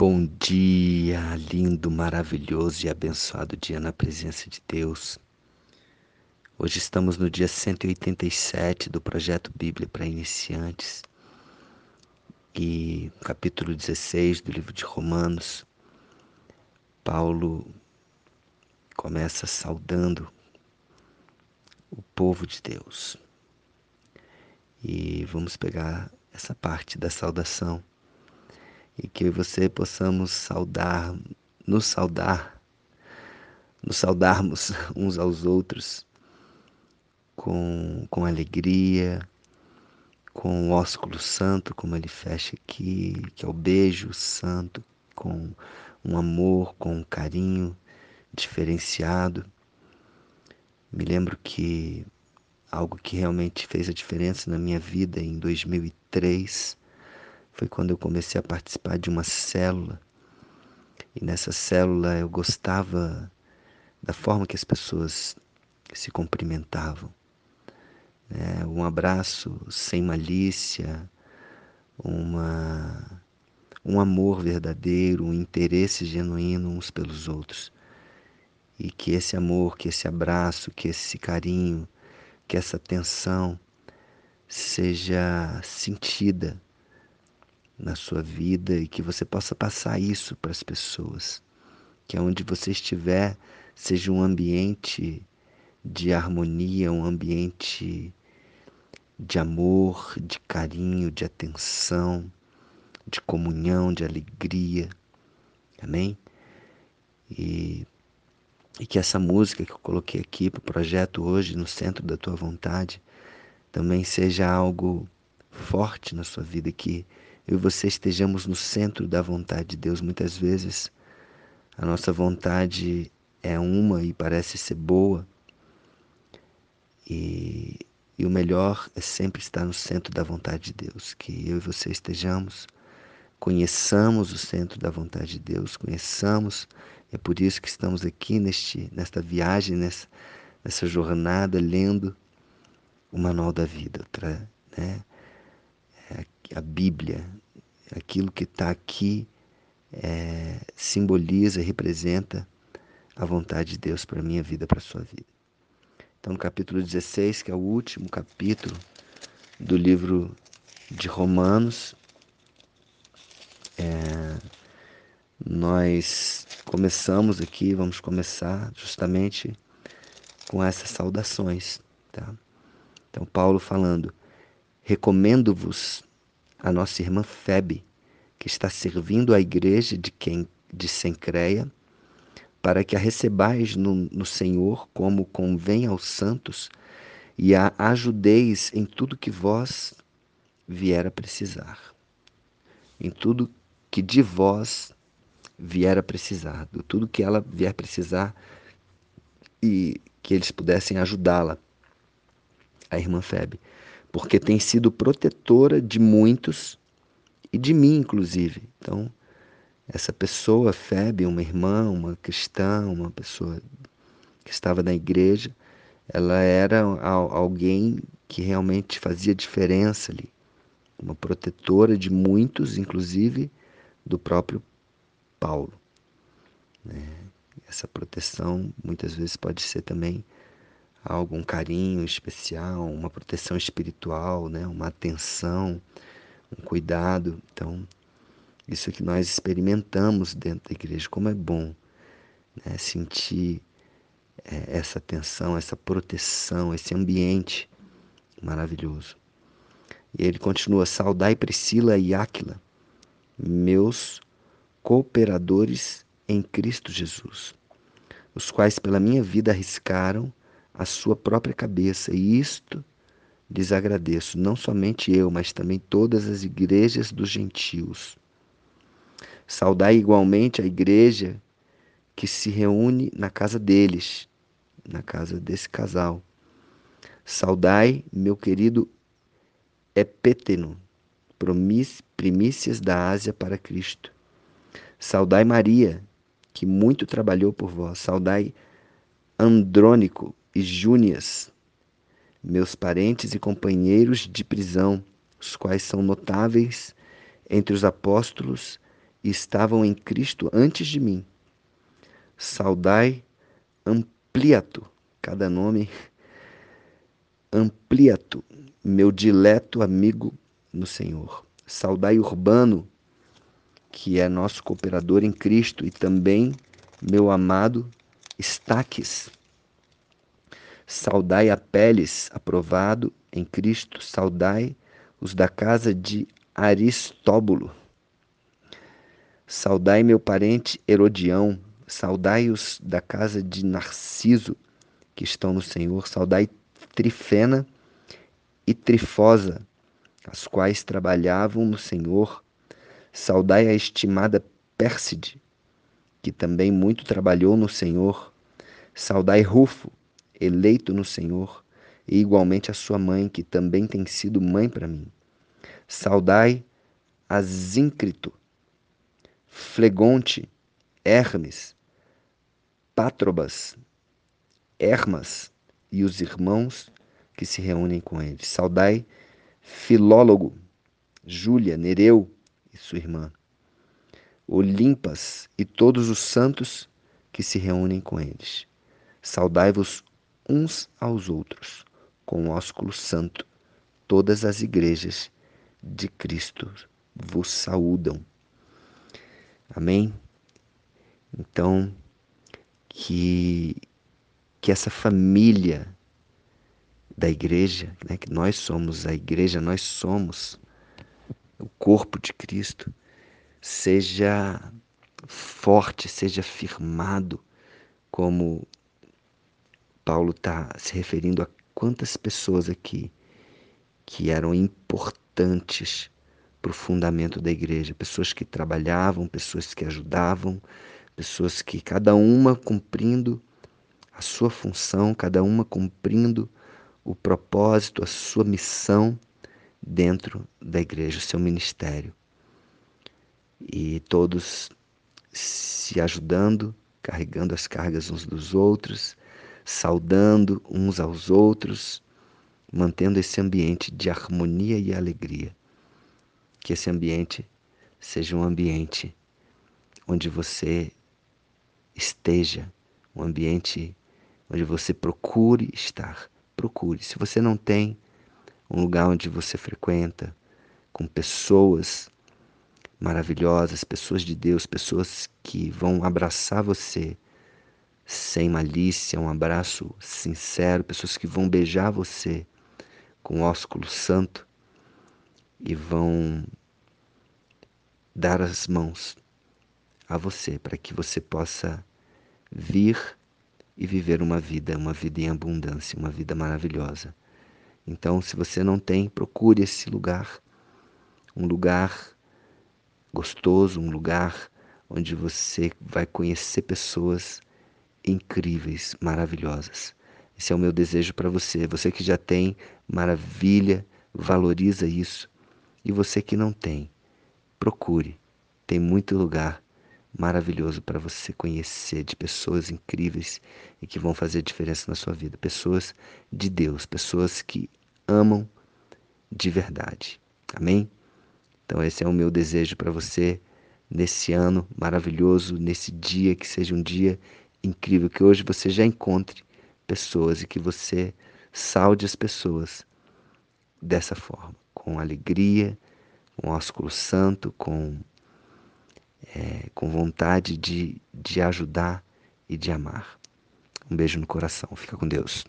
Bom dia, lindo, maravilhoso e abençoado dia na presença de Deus. Hoje estamos no dia 187 do projeto Bíblia para Iniciantes e capítulo 16 do livro de Romanos. Paulo começa saudando o povo de Deus. E vamos pegar essa parte da saudação e que você possamos saudar, nos saudar, nos saudarmos uns aos outros com, com alegria, com o ósculo santo, como ele fecha aqui, que é o beijo santo, com um amor, com um carinho diferenciado. Me lembro que algo que realmente fez a diferença na minha vida em 2003 foi quando eu comecei a participar de uma célula. E nessa célula eu gostava da forma que as pessoas se cumprimentavam. É, um abraço sem malícia, uma, um amor verdadeiro, um interesse genuíno uns pelos outros. E que esse amor, que esse abraço, que esse carinho, que essa atenção seja sentida na sua vida e que você possa passar isso para as pessoas. Que onde você estiver seja um ambiente de harmonia, um ambiente de amor, de carinho, de atenção, de comunhão, de alegria. Amém? E, e que essa música que eu coloquei aqui para o projeto hoje, no centro da tua vontade, também seja algo forte na sua vida, que eu e você estejamos no centro da vontade de Deus. Muitas vezes a nossa vontade é uma e parece ser boa, e, e o melhor é sempre estar no centro da vontade de Deus. Que eu e você estejamos, conheçamos o centro da vontade de Deus, conheçamos, é por isso que estamos aqui neste, nesta viagem, nessa, nessa jornada, lendo o Manual da Vida, né? A Bíblia, aquilo que está aqui é, simboliza, representa a vontade de Deus para a minha vida, para a sua vida. Então, no capítulo 16, que é o último capítulo do livro de Romanos, é, nós começamos aqui, vamos começar justamente com essas saudações. Tá? Então, Paulo falando: Recomendo-vos a nossa irmã Febe, que está servindo a igreja de quem de Sencreia, para que a recebais no, no Senhor como convém aos santos e a ajudeis em tudo que vós vier a precisar. Em tudo que de vós vier a precisar, de tudo que ela vier precisar e que eles pudessem ajudá-la, a irmã Febe porque tem sido protetora de muitos e de mim, inclusive. Então, essa pessoa, Febe, uma irmã, uma cristã, uma pessoa que estava na igreja, ela era alguém que realmente fazia diferença ali, uma protetora de muitos, inclusive do próprio Paulo. Né? Essa proteção muitas vezes pode ser também algum carinho especial, uma proteção espiritual, né? uma atenção, um cuidado. Então, isso que nós experimentamos dentro da igreja, como é bom né? sentir é, essa atenção, essa proteção, esse ambiente maravilhoso. E ele continua: Saudai Priscila e Áquila, meus cooperadores em Cristo Jesus, os quais pela minha vida arriscaram a sua própria cabeça, e isto lhes agradeço, não somente eu, mas também todas as igrejas dos gentios. Saudai igualmente a igreja que se reúne na casa deles, na casa desse casal. Saudai meu querido Epéteno, primícias da Ásia para Cristo. Saudai Maria, que muito trabalhou por vós. Saudai Andrônico, e Júnias, meus parentes e companheiros de prisão, os quais são notáveis entre os apóstolos e estavam em Cristo antes de mim. Saudai Ampliato, cada nome Ampliato, meu dileto amigo no Senhor. Saudai Urbano, que é nosso cooperador em Cristo, e também meu amado Estaques. Saudai Apeles, aprovado em Cristo. Saudai os da casa de Aristóbulo. Saudai meu parente Herodião. Saudai os da casa de Narciso, que estão no Senhor. Saudai Trifena e Trifosa, as quais trabalhavam no Senhor. Saudai a estimada Pérside, que também muito trabalhou no Senhor. Saudai Rufo, eleito no Senhor, e igualmente a sua mãe, que também tem sido mãe para mim. Saudai a Zíncrito, Flegonte, Hermes, Pátrobas, Hermas e os irmãos que se reúnem com ele. Saudai Filólogo, Júlia, Nereu e sua irmã, Olimpas e todos os santos que se reúnem com eles. Saudai-vos uns aos outros com o ósculo santo. Todas as igrejas de Cristo vos saúdam. Amém? Então, que, que essa família da igreja, né, que nós somos a igreja, nós somos o corpo de Cristo, seja forte, seja firmado, como Paulo está se referindo a quantas pessoas aqui que eram importantes para o fundamento da igreja, pessoas que trabalhavam, pessoas que ajudavam, pessoas que cada uma cumprindo a sua função, cada uma cumprindo o propósito, a sua missão dentro da igreja, o seu ministério. E todos se ajudando, carregando as cargas uns dos outros, saudando uns aos outros, mantendo esse ambiente de harmonia e alegria. Que esse ambiente seja um ambiente onde você esteja, um ambiente onde você procure estar. Procure. Se você não tem um lugar onde você frequenta, com pessoas maravilhosas, pessoas de Deus, pessoas que vão abraçar você sem malícia, um abraço sincero, pessoas que vão beijar você com ósculo santo e vão dar as mãos a você para que você possa vir e viver uma vida, uma vida em abundância, uma vida maravilhosa. Então, se você não tem, procure esse lugar, um lugar gostoso, um lugar onde você vai conhecer pessoas incríveis, maravilhosas. Esse é o meu desejo para você. Você que já tem, maravilha, valoriza isso. E você que não tem, procure. Tem muito lugar maravilhoso para você conhecer de pessoas incríveis e que vão fazer diferença na sua vida. Pessoas de Deus, pessoas que amam de verdade. Amém? Então, esse é o meu desejo para você nesse ano maravilhoso, nesse dia que seja um dia incrível que hoje você já encontre pessoas e que você salde as pessoas dessa forma, com alegria, com ósculo santo, com, é, com vontade de, de ajudar e de amar. Um beijo no coração. Fica com Deus.